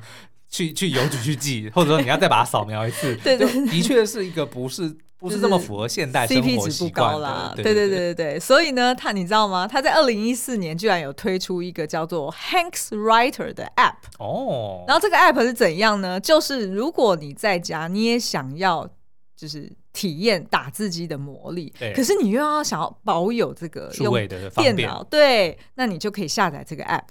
去去邮局去寄，或者说你要再把它扫描一次，对，对，对，的确是一个不是不是这么符合现代生活习惯的。CP 值不高啦，对对对对对。所以呢，他你知道吗？他在二零一四年居然有推出一个叫做 Hanks Writer 的 App 哦。然后这个 App 是怎样呢？就是如果你在家，你也想要就是体验打字机的魔力，可是你又要想要保有这个用电脑，对，那你就可以下载这个 App。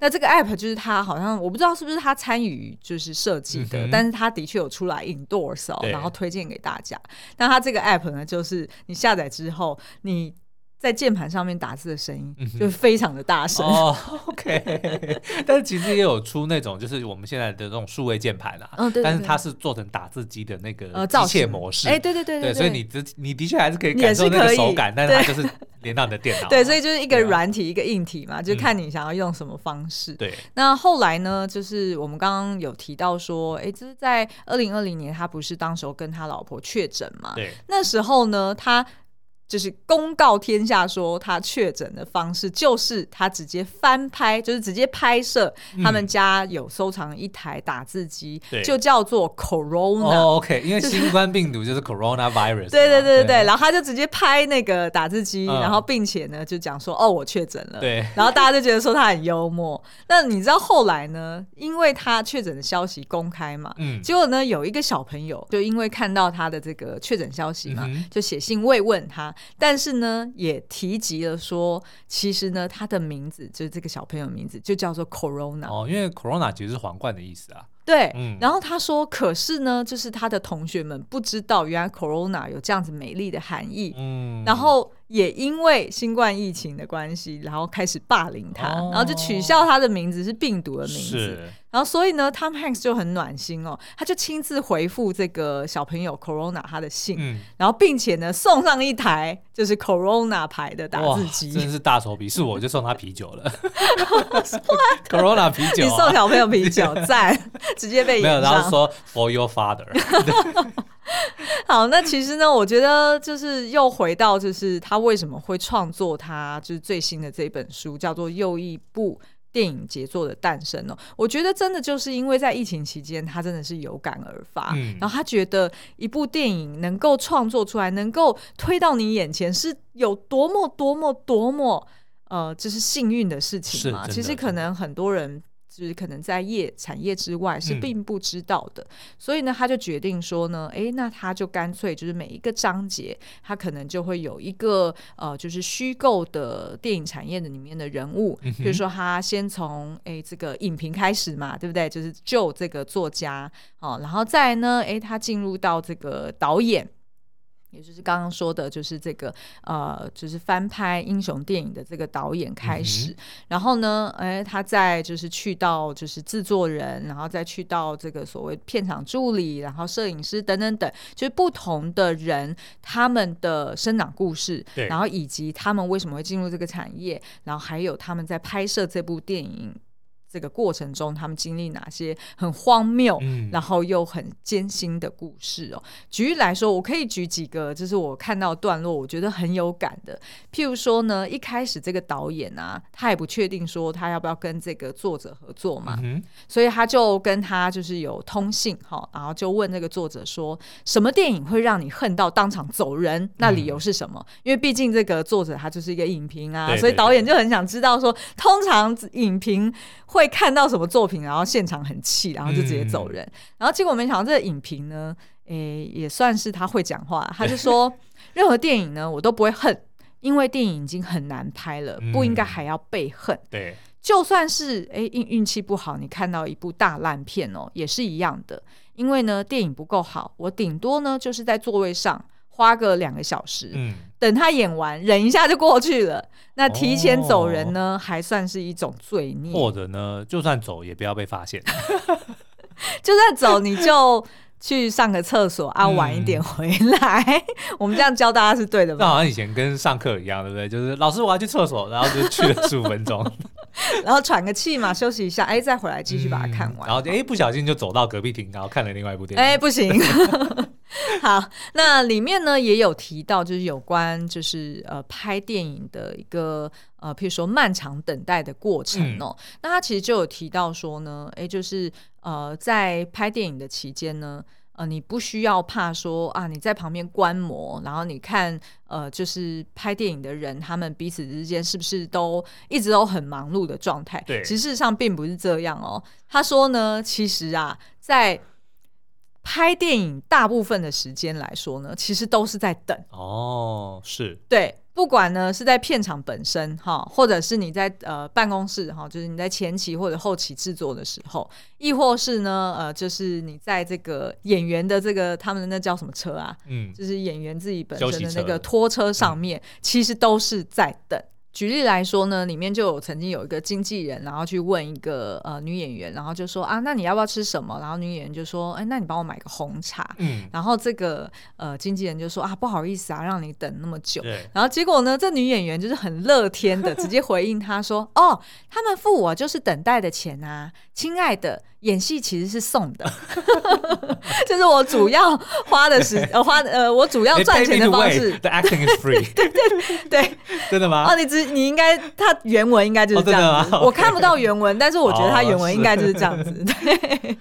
那这个 app 就是他好像我不知道是不是他参与就是设计的，嗯、但是他的确有出来 endorse，、哦、然后推荐给大家。那他这个 app 呢，就是你下载之后，你在键盘上面打字的声音就非常的大声。哦，OK。但是其实也有出那种就是我们现在的这种数位键盘啊，嗯、对对对，但是它是做成打字机的那个机械模式。哎、呃，对对对对，对，对，所以你的你的确还是可以感受那个手感，但是它就是。连到你的电脑，对，所以就是一个软体，啊、一个硬体嘛，就看你想要用什么方式。对，那后来呢，就是我们刚刚有提到说，哎，就是在二零二零年，他不是当时候跟他老婆确诊嘛？对，那时候呢，他。就是公告天下说他确诊的方式，就是他直接翻拍，就是直接拍摄他们家有收藏一台打字机，嗯、就叫做 Corona。哦，OK，因为新冠病毒就是 Corona Virus。对对对对对，然后他就直接拍那个打字机，嗯、然后并且呢就讲说，哦，我确诊了。对，然后大家就觉得说他很幽默。那你知道后来呢？因为他确诊的消息公开嘛，嗯，结果呢有一个小朋友就因为看到他的这个确诊消息嘛，嗯、就写信慰问他。但是呢，也提及了说，其实呢，他的名字就是这个小朋友的名字，就叫做 Corona 哦，因为 Corona 其实是皇冠的意思啊。对，嗯、然后他说，可是呢，就是他的同学们不知道，原来 Corona 有这样子美丽的含义。嗯，然后。也因为新冠疫情的关系，然后开始霸凌他，哦、然后就取笑他的名字是病毒的名字。然后所以呢，Tom Hanks 就很暖心哦，他就亲自回复这个小朋友 Corona 他的信，嗯、然后并且呢送上一台就是 Corona 牌的打字机，真的是大手笔，是我 就送他啤酒了。Corona 啤酒、啊，你送小朋友啤酒，赞，直接被 没有，然后说 For your father。好，那其实呢，我觉得就是又回到，就是他为什么会创作他就是最新的这本书，叫做又一部电影杰作的诞生哦。我觉得真的就是因为在疫情期间，他真的是有感而发，嗯、然后他觉得一部电影能够创作出来，能够推到你眼前，是有多么多么多么呃，就是幸运的事情嘛。其实可能很多人。就是可能在业产业之外是并不知道的，嗯、所以呢，他就决定说呢，诶，那他就干脆就是每一个章节，他可能就会有一个呃，就是虚构的电影产业的里面的人物，比如说他先从诶这个影评开始嘛，对不对？就是 Joe 这个作家哦，然后再呢，诶，他进入到这个导演。也就是刚刚说的，就是这个呃，就是翻拍英雄电影的这个导演开始，嗯、然后呢，哎，他在就是去到就是制作人，然后再去到这个所谓片场助理，然后摄影师等等等，就是不同的人他们的生长故事，对然后以及他们为什么会进入这个产业，然后还有他们在拍摄这部电影。这个过程中，他们经历哪些很荒谬，嗯、然后又很艰辛的故事哦？举例来说，我可以举几个，就是我看到段落，我觉得很有感的。譬如说呢，一开始这个导演啊，他也不确定说他要不要跟这个作者合作嘛，嗯、所以他就跟他就是有通信哈，然后就问那个作者说，什么电影会让你恨到当场走人？那理由是什么？嗯、因为毕竟这个作者他就是一个影评啊，对对对，所以导演就很想知道说，通常影评会。会看到什么作品，然后现场很气，然后就直接走人。嗯、然后结果没想到这个影评呢，诶，也算是他会讲话。他就说，任何电影呢，我都不会恨，因为电影已经很难拍了，不应该还要被恨。嗯、对，就算是诶运运气不好，你看到一部大烂片哦，也是一样的。因为呢，电影不够好，我顶多呢就是在座位上花个两个小时，嗯，等他演完，忍一下就过去了。那提前走人呢，哦、还算是一种罪孽。或者呢，就算走也不要被发现。就算走，你就。去上个厕所啊，晚一点回来。嗯、我们这样教大家是对的吧？那好像以前跟上课一样，对不对？就是老师我要去厕所，然后就去了十五分钟，然后喘个气嘛，休息一下，哎，再回来继续把它看完。嗯、然后哎，不小心就走到隔壁厅，然后看了另外一部电影。哎，不行。好，那里面呢也有提到，就是有关就是呃拍电影的一个呃，譬如说漫长等待的过程哦。嗯、那他其实就有提到说呢，哎，就是。呃，在拍电影的期间呢，呃，你不需要怕说啊，你在旁边观摩，然后你看，呃，就是拍电影的人，他们彼此之间是不是都一直都很忙碌的状态？对，其实事实上并不是这样哦。他说呢，其实啊，在拍电影大部分的时间来说呢，其实都是在等。哦，是，对。不管呢是在片场本身哈，或者是你在呃办公室哈，就是你在前期或者后期制作的时候，亦或是呢呃，就是你在这个演员的这个他们的那叫什么车啊？嗯，就是演员自己本身的那个拖车上面，嗯、其实都是在等。举例来说呢，里面就有曾经有一个经纪人，然后去问一个呃女演员，然后就说啊，那你要不要吃什么？然后女演员就说，哎，那你帮我买个红茶。嗯，然后这个呃经纪人就说啊，不好意思啊，让你等那么久。对然后结果呢，这女演员就是很乐天的，直接回应他说，哦，他们付我就是等待的钱啊，亲爱的。演戏其实是送的，就是我主要花的时 呃花呃我主要赚钱的方式。The acting is free。对对对，真的吗？哦，你只你应该它原文应该就是这样子，我看不到原文，但是我觉得它原文应该就是这样子。对。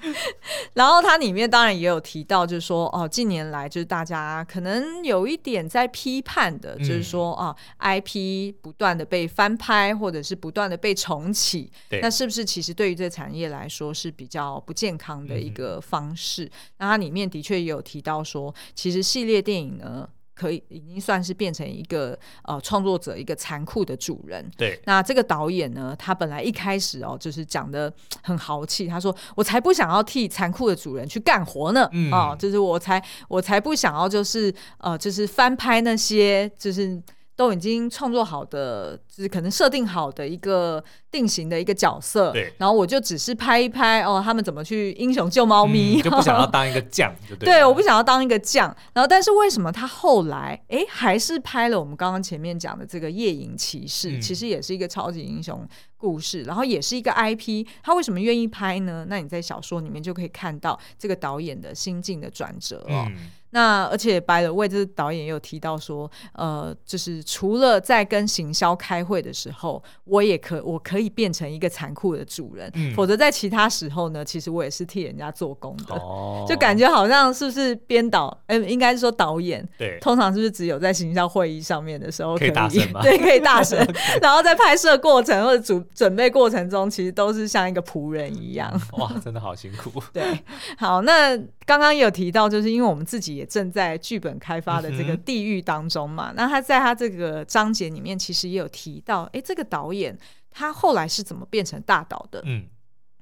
然后它里面当然也有提到，就是说哦，近年来就是大家可能有一点在批判的，就是说啊，IP 不断的被翻拍或者是不断的被重启，那是不是其实对于这个产业来说是比比较不健康的一个方式。嗯、那它里面的确也有提到说，其实系列电影呢，可以已经算是变成一个呃创作者一个残酷的主人。对，那这个导演呢，他本来一开始哦，就是讲的很豪气，他说：“我才不想要替残酷的主人去干活呢，哦，就是我才我才不想要就是呃，就是翻拍那些就是。”都已经创作好的，就是可能设定好的一个定型的一个角色，对。然后我就只是拍一拍哦，他们怎么去英雄救猫咪，嗯，就不想 要当一个将，就对。对，我不想要当一个将。然后，但是为什么他后来哎还是拍了我们刚刚前面讲的这个《夜影骑士》，嗯，其实也是一个超级英雄故事，然后也是一个 IP，他为什么愿意拍呢？那你在小说里面就可以看到这个导演的心境的转折哦。嗯那而且，by the way，这导演也有提到说，呃，就是除了在跟行销开会的时候，我也可我可以变成一个残酷的主人，嗯、否则在其他时候呢，其实我也是替人家做工的，哦、就感觉好像是不是编导，哎、呃，应该是说导演，对，通常是不是只有在行销会议上面的时候可以？对，可以大声，然后在拍摄过程或者准准备过程中，其实都是像一个仆人一样。哇，真的好辛苦。对，好，那刚刚也有提到，就是因为我们自己也正在剧本开发的这个地狱当中嘛，嗯、那他在他这个章节里面其实也有提到，哎，这个导演他后来是怎么变成大导的？嗯，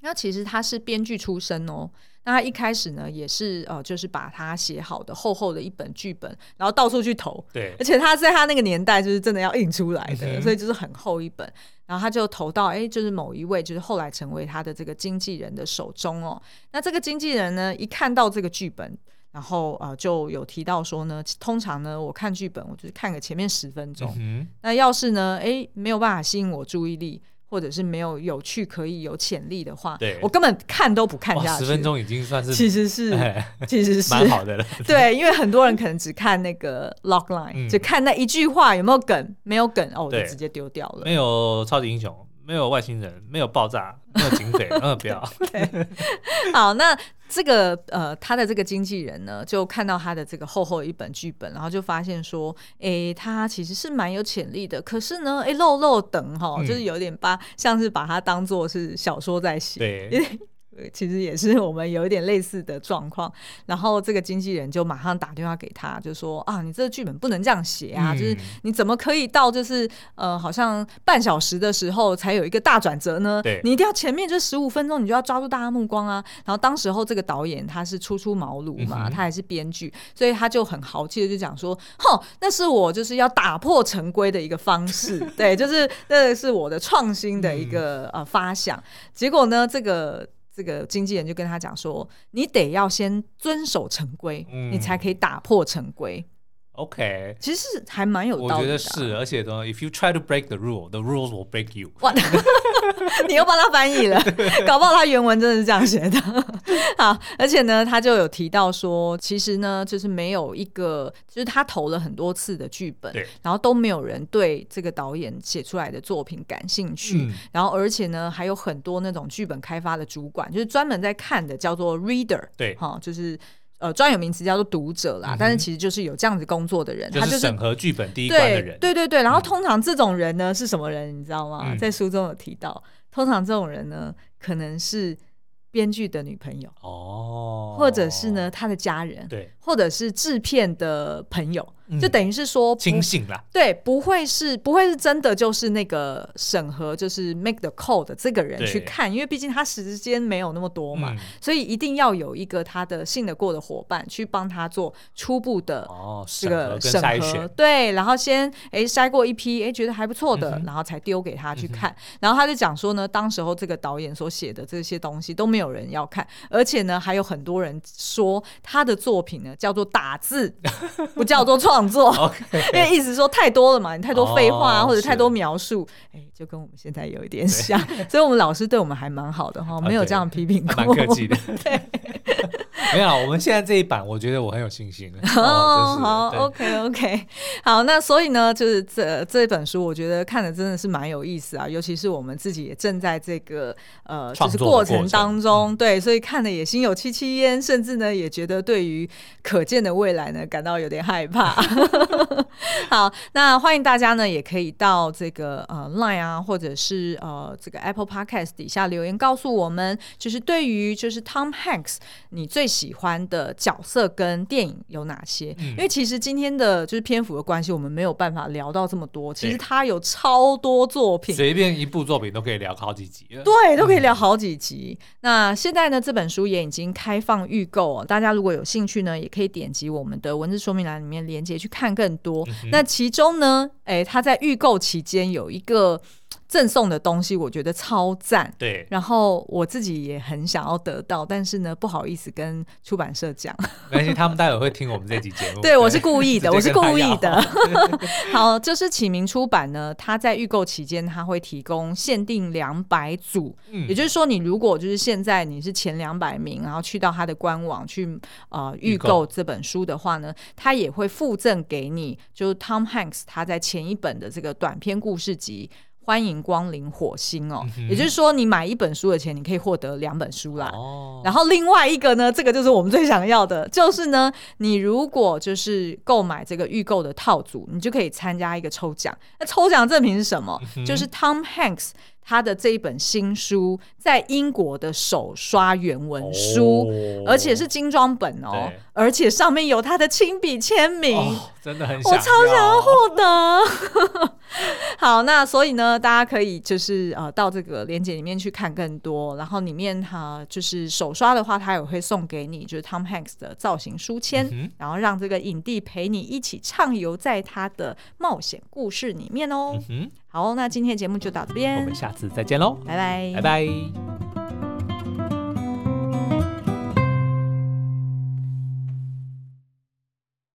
那其实他是编剧出身哦。那他一开始呢，也是呃，就是把他写好的厚厚的一本剧本，然后到处去投。对，而且他在他那个年代就是真的要印出来的，嗯、所以就是很厚一本。然后他就投到哎，就是某一位，就是后来成为他的这个经纪人的手中哦。那这个经纪人呢，一看到这个剧本。然后呃，就有提到说呢，通常呢，我看剧本，我就是看个前面十分钟。嗯、那要是呢，哎，没有办法吸引我注意力，或者是没有有趣可以有潜力的话，对我根本看都不看下去。十分钟已经算是，其实是，哎、其实是蛮好的了。对，因为很多人可能只看那个 log line，、嗯、就看那一句话有没有梗，没有梗哦，我就直接丢掉了。没有超级英雄，没有外星人，没有爆炸，没有警匪，嗯，不要。好，那。这个呃，他的这个经纪人呢，就看到他的这个厚厚一本剧本，然后就发现说，哎，他其实是蛮有潜力的，可是呢，哎，漏漏等哈，就是有点把像是把他当做是小说在写，对，其实也是我们有一点类似的状况。然后这个经纪人就马上打电话给他，就说啊，你这个剧本不能这样写啊，嗯、就是你怎么可以到就是呃，好像半小时的时候才有一个大转折呢？对，你一定要前面这十五分钟，你就要抓住大家目光啊。然后当时候这个导演他是初出茅庐嘛，嗯、他还是编剧，所以他就很豪气的就讲说，哼，那是我就是要打破常规的一个方式，对，就是那是我的创新的一个、嗯、呃发想。结果呢，这个。这个经纪人就跟他讲说：“你得要先遵守成规，嗯、你才可以打破成规。” OK，其实是还蛮有道理的、啊。我觉得是，而且呢，If you try to break the rule, the rules will break you。哇，你又帮他翻译了，搞不好他原文真的是这样写的。好，而且呢，他就有提到说，其实呢，就是没有一个，就是他投了很多次的剧本，然后都没有人对这个导演写出来的作品感兴趣。嗯、然后，而且呢，还有很多那种剧本开发的主管，就是专门在看的，叫做 reader，对，哈，就是。呃，专有名词叫做读者啦，嗯、但是其实就是有这样子工作的人，就是、他就是审核剧本第一关的人。对对对，然后通常这种人呢、嗯、是什么人？你知道吗？嗯、在书中有提到，通常这种人呢可能是编剧的女朋友哦，或者是呢他的家人，对，或者是制片的朋友。就等于是说清醒了，对，不会是不会是真的，就是那个审核，就是 make the call 的这个人去看，因为毕竟他时间没有那么多嘛，所以一定要有一个他的信得过的伙伴去帮他做初步的这个审核，对，然后先哎筛过一批，哎觉得还不错的，然后才丢给他去看，然后他就讲说呢，当时候这个导演所写的这些东西都没有人要看，而且呢还有很多人说他的作品呢叫做打字，不叫做创。创作，Okay. 因为意思说太多了嘛，你太多废话啊，oh, 或者太多描述，哎是，就跟我们现在有一点 像，所以我们老师对我们还蛮好的哈，没有这样批评过，蛮客气的。对。没有，我们现在这一版，我觉得我很有信心。哦，好，OK OK，好，那所以呢，就是这这本书，我觉得看的真的是蛮有意思啊，尤其是我们自己也正在这个呃，就是过程当中，对，所以看的也心有戚戚焉，甚至呢，也觉得对于可见的未来呢，感到有点害怕。好，那欢迎大家呢，也可以到这个呃 Line 啊，或者是呃这个 Apple Podcast 底下留言告诉我们，就是对于就是 Tom Hanks 你最喜欢的角色跟电影有哪些？嗯、因为其实今天的就是篇幅的关系，我们没有办法聊到这么多。其实他有超多作品，随便一部作品都可以聊好几集。对，都可以聊好几集。嗯、那现在呢，这本书也已经开放预购，大家如果有兴趣呢，也可以点击我们的文字说明栏里面连接去看更多。嗯、那其中呢，哎，他在预购期间有一个。赠送的东西我觉得超赞，对，然后我自己也很想要得到，但是呢不好意思跟出版社讲，没关系，他们待会会听我们这集节目。对，我是故意的，我是故意的。好，就是启明出版呢，它在预购期间，它会提供限定两百组，嗯，也就是说，你如果就是现在你是前两百名，然后去到它的官网去呃预购这本书的话呢，它也会附赠给你，就是 Tom Hanks 他在前一本的这个短篇故事集。欢迎光临火星哦，嗯、也就是说，你买一本书的钱，你可以获得两本书啦。哦、然后另外一个呢，这个就是我们最想要的，就是呢，你如果就是购买这个预购的套组，你就可以参加一个抽奖。那抽奖赠品是什么？嗯、就是 Tom Hanks。他的这一本新书在英国的首刷原文书，哦、而且是精装本哦，对而且上面有他的亲笔签名，哦、真的很想，我超想要。获得。好，那所以呢，大家可以就是呃到这个链接里面去看更多，然后里面哈就是首刷的话，他也会送给你就是 Tom Hanks 的造型书签，嗯、然后让这个影帝陪你一起畅游在他的冒险故事里面哦。嗯好，那今天的节目就到这边，我们下次再见喽，拜拜，拜拜。